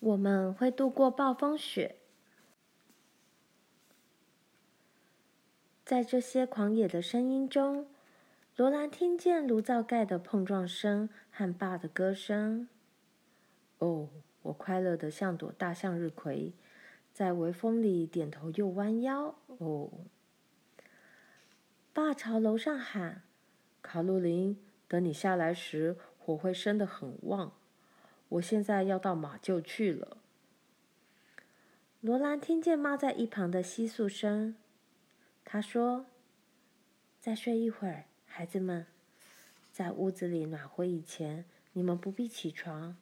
我们会度过暴风雪。在这些狂野的声音中，罗兰听见炉灶盖的碰撞声和爸的歌声。哦，我快乐的像朵大向日葵，在微风里点头又弯腰。哦，爸朝楼上喊：“卡洛琳，等你下来时，火会生得很旺。我现在要到马厩去了。”罗兰听见妈在一旁的窸窣声。他说：“再睡一会儿，孩子们，在屋子里暖和以前，你们不必起床。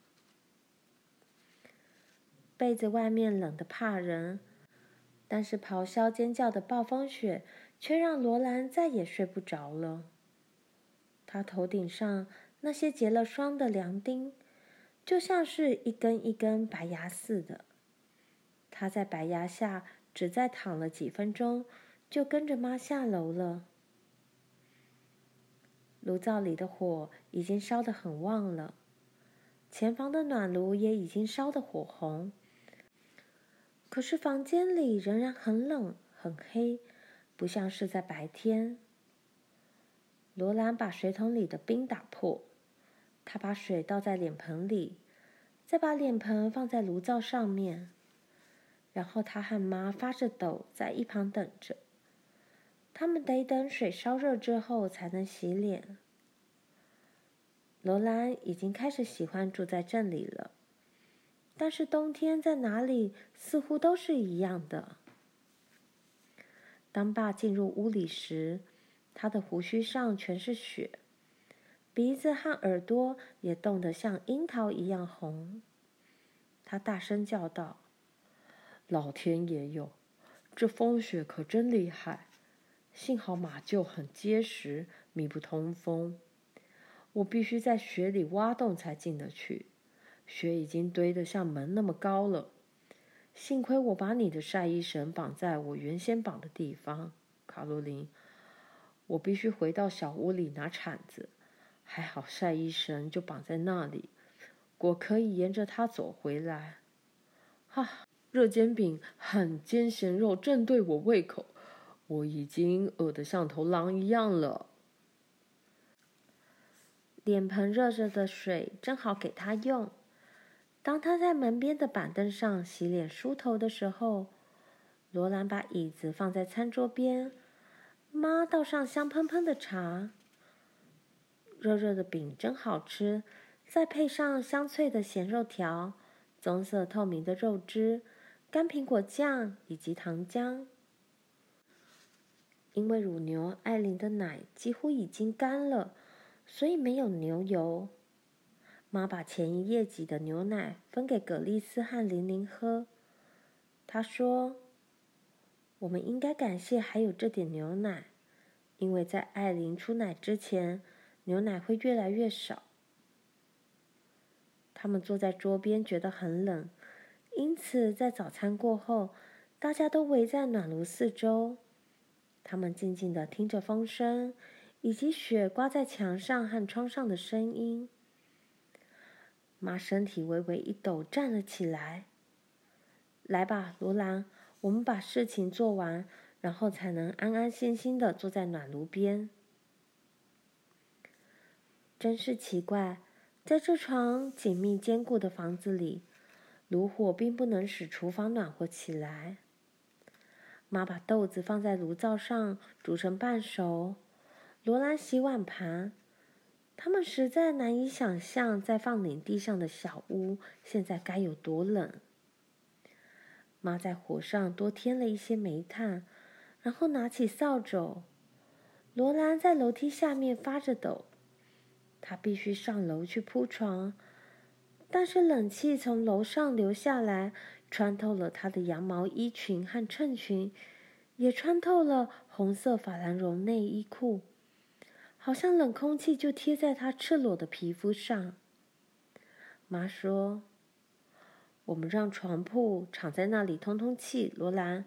被子外面冷得怕人，但是咆哮尖叫的暴风雪却让罗兰再也睡不着了。他头顶上那些结了霜的凉钉，就像是一根一根白牙似的。他在白牙下只再躺了几分钟。”就跟着妈下楼了。炉灶里的火已经烧得很旺了，前房的暖炉也已经烧得火红。可是房间里仍然很冷很黑，不像是在白天。罗兰把水桶里的冰打破，他把水倒在脸盆里，再把脸盆放在炉灶上面，然后他和妈发着抖，在一旁等着。他们得等水烧热之后才能洗脸。罗兰已经开始喜欢住在这里了，但是冬天在哪里似乎都是一样的。当爸进入屋里时，他的胡须上全是雪，鼻子和耳朵也冻得像樱桃一样红。他大声叫道：“老天爷哟，这风雪可真厉害！”幸好马厩很结实，密不通风。我必须在雪里挖洞才进得去。雪已经堆得像门那么高了。幸亏我把你的晒衣绳绑在我原先绑的地方，卡洛琳。我必须回到小屋里拿铲子。还好晒衣绳就绑在那里，我可以沿着它走回来。哈，热煎饼很煎咸肉正对我胃口。我已经饿得像头狼一样了。脸盆热着的水正好给他用。当他在门边的板凳上洗脸梳头的时候，罗兰把椅子放在餐桌边，妈倒上香喷喷的茶。热热的饼真好吃，再配上香脆的咸肉条、棕色透明的肉汁、干苹果酱以及糖浆。因为乳牛艾琳的奶几乎已经干了，所以没有牛油。妈把前一夜挤的牛奶分给葛丽丝和玲玲喝。她说：“我们应该感谢还有这点牛奶，因为在艾琳出奶之前，牛奶会越来越少。”他们坐在桌边觉得很冷，因此在早餐过后，大家都围在暖炉四周。他们静静的听着风声，以及雪刮在墙上和窗上的声音。妈身体微微一抖，站了起来。来吧，罗兰，我们把事情做完，然后才能安安心心的坐在暖炉边。真是奇怪，在这幢紧密坚固的房子里，炉火并不能使厨房暖和起来。妈把豆子放在炉灶上煮成半熟，罗兰洗碗盘。他们实在难以想象，在放领地上的小屋现在该有多冷。妈在火上多添了一些煤炭，然后拿起扫帚。罗兰在楼梯下面发着抖，他必须上楼去铺床，但是冷气从楼上流下来。穿透了他的羊毛衣裙和衬裙，也穿透了红色法兰绒内衣裤，好像冷空气就贴在他赤裸的皮肤上。妈说：“我们让床铺敞在那里通通气。”罗兰，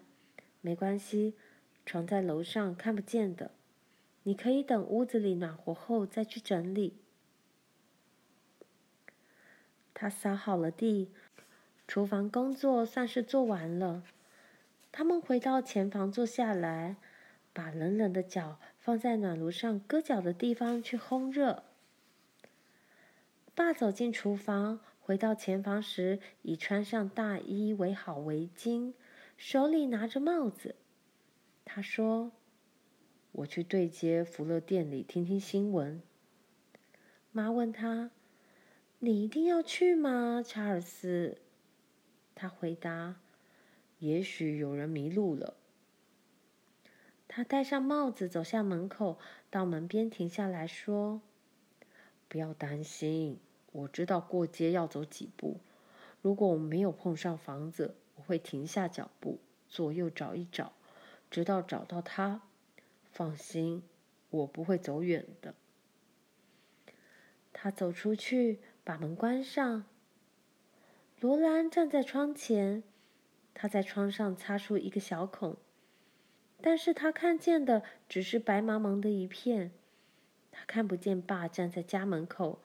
没关系，床在楼上看不见的，你可以等屋子里暖和后再去整理。他扫好了地。厨房工作算是做完了。他们回到前房坐下来，把冷冷的脚放在暖炉上搁脚的地方去烘热。爸走进厨房，回到前房时已穿上大衣，围好围巾，手里拿着帽子。他说：“我去对街福乐店里听听新闻。”妈问他：“你一定要去吗，查尔斯？”他回答：“也许有人迷路了。”他戴上帽子，走向门口，到门边停下来说：“不要担心，我知道过街要走几步。如果我没有碰上房子，我会停下脚步，左右找一找，直到找到它。放心，我不会走远的。”他走出去，把门关上。罗兰站在窗前，他在窗上擦出一个小孔，但是他看见的只是白茫茫的一片。他看不见爸站在家门口，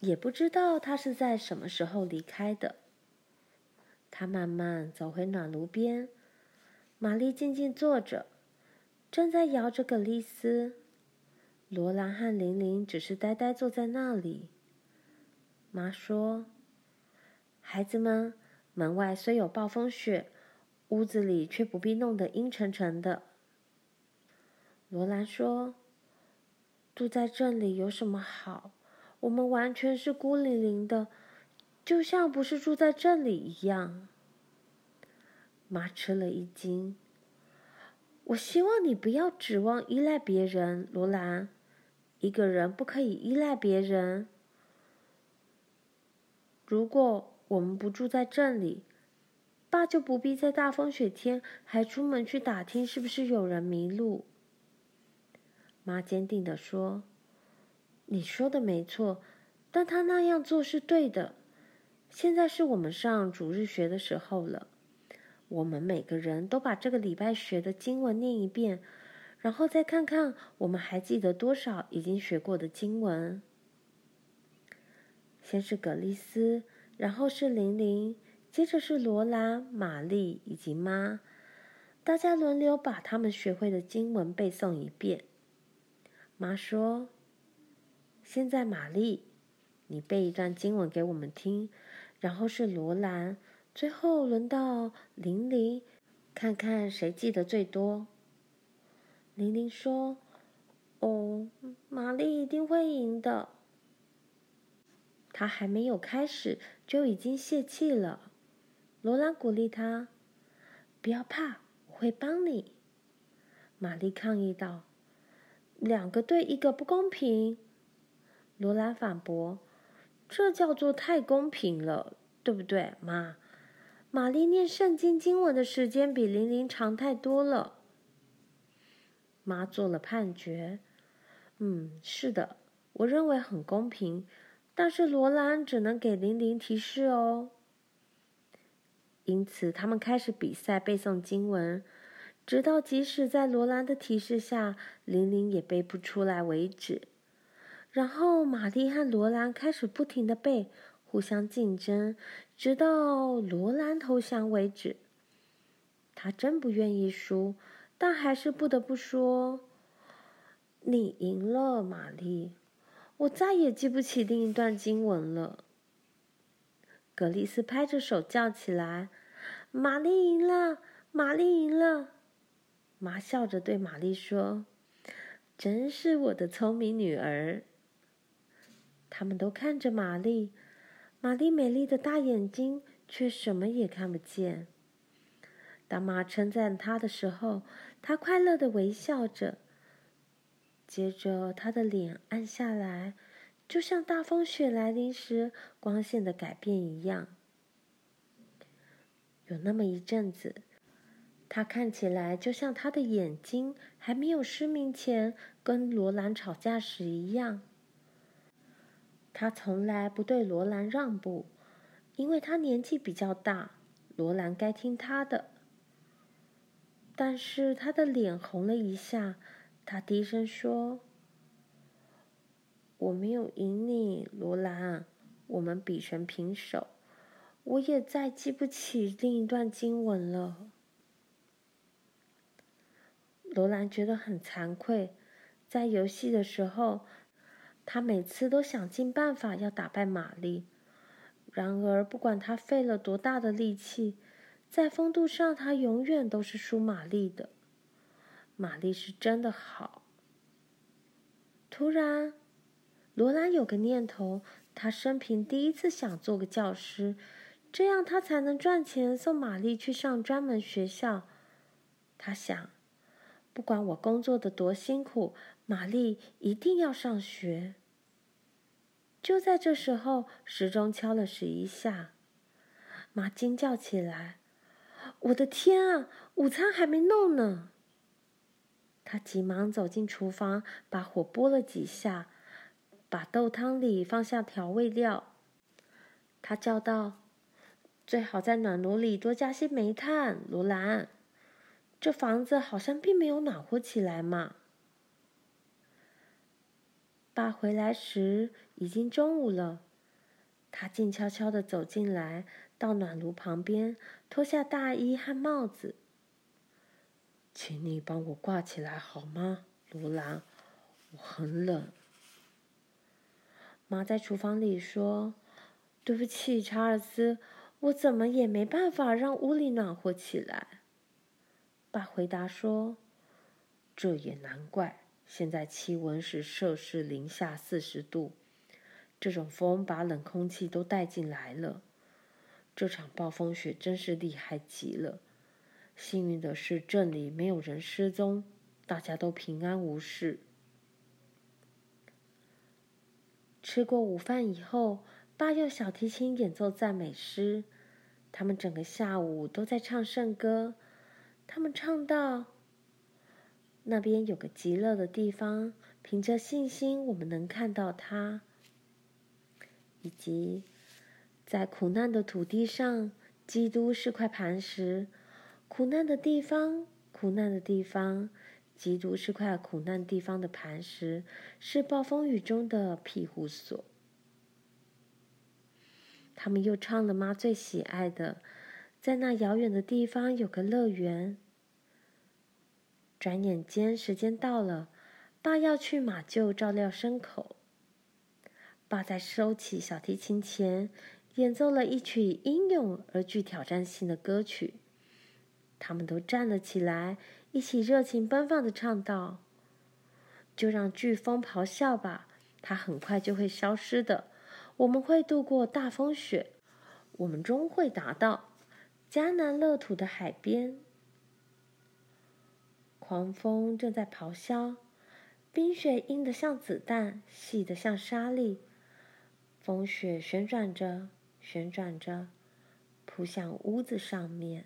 也不知道他是在什么时候离开的。他慢慢走回暖炉边，玛丽静静坐着，正在摇着葛丽丝。罗兰和玲玲只是呆呆坐在那里。妈说。孩子们，门外虽有暴风雪，屋子里却不必弄得阴沉沉的。罗兰说：“住在这里有什么好？我们完全是孤零零的，就像不是住在这里一样。”妈吃了一惊。我希望你不要指望依赖别人，罗兰。一个人不可以依赖别人。如果我们不住在这里，爸就不必在大风雪天还出门去打听是不是有人迷路。妈坚定地说：“你说的没错，但他那样做是对的。现在是我们上主日学的时候了，我们每个人都把这个礼拜学的经文念一遍，然后再看看我们还记得多少已经学过的经文。先是葛丽丝。”然后是玲玲，接着是罗兰、玛丽以及妈，大家轮流把他们学会的经文背诵一遍。妈说：“现在玛丽，你背一段经文给我们听。”然后是罗兰，最后轮到玲玲，看看谁记得最多。玲玲说：“哦，玛丽一定会赢的。”他还没有开始，就已经泄气了。罗兰鼓励他：“不要怕，我会帮你。”玛丽抗议道：“两个对一个不公平。”罗兰反驳：“这叫做太公平了，对不对，妈？”玛丽念圣经经文的时间比玲玲长太多了。妈做了判决：“嗯，是的，我认为很公平。”但是罗兰只能给玲玲提示哦。因此，他们开始比赛背诵经文，直到即使在罗兰的提示下，玲玲也背不出来为止。然后，玛丽和罗兰开始不停地背，互相竞争，直到罗兰投降为止。他真不愿意输，但还是不得不说：“你赢了，玛丽。”我再也记不起另一段经文了。格丽丝拍着手叫起来：“玛丽赢了！玛丽赢了！”妈笑着对玛丽说：“真是我的聪明女儿。”他们都看着玛丽，玛丽美丽的大眼睛却什么也看不见。当妈称赞她的时候，她快乐的微笑着。接着，他的脸暗下来，就像大风雪来临时光线的改变一样。有那么一阵子，他看起来就像他的眼睛还没有失明前跟罗兰吵架时一样。他从来不对罗兰让步，因为他年纪比较大，罗兰该听他的。但是他的脸红了一下。他低声说：“我没有赢你，罗兰。我们比成平手。我也再记不起另一段经文了。罗兰觉得很惭愧，在游戏的时候，他每次都想尽办法要打败玛丽。然而，不管他费了多大的力气，在风度上，他永远都是输玛丽的。玛丽是真的好。突然，罗兰有个念头：他生平第一次想做个教师。这样他才能赚钱送玛丽去上专门学校。他想，不管我工作的多辛苦，玛丽一定要上学。就在这时候，时钟敲了十一下，妈惊叫起来：“我的天啊，午餐还没弄呢！”他急忙走进厨房，把火拨了几下，把豆汤里放下调味料。他叫道。最好在暖炉里多加些煤炭，罗兰。这房子好像并没有暖和起来嘛。爸回来时已经中午了，他静悄悄地走进来，到暖炉旁边，脱下大衣和帽子。请你帮我挂起来好吗，罗兰？我很冷。妈在厨房里说：“对不起，查尔斯。”我怎么也没办法让屋里暖和起来。爸回答说：“这也难怪，现在气温是摄氏零下四十度，这种风把冷空气都带进来了。这场暴风雪真是厉害极了。幸运的是，镇里没有人失踪，大家都平安无事。”吃过午饭以后，爸用小提琴演奏赞美诗。他们整个下午都在唱圣歌。他们唱到：“那边有个极乐的地方，凭着信心，我们能看到它。”以及在苦难的土地上，基督是块磐石。苦难的地方，苦难的地方，基督是块苦难地方的磐石，是暴风雨中的庇护所。他们又唱了妈最喜爱的，在那遥远的地方有个乐园。转眼间，时间到了，爸要去马厩照料牲口。爸在收起小提琴前，演奏了一曲英勇而具挑战性的歌曲。他们都站了起来，一起热情奔放地唱道：“就让飓风咆哮吧，它很快就会消失的。”我们会度过大风雪，我们终会达到迦南乐土的海边。狂风正在咆哮，冰雪硬得像子弹，细得像沙粒。风雪旋转着，旋转着，扑向屋子上面。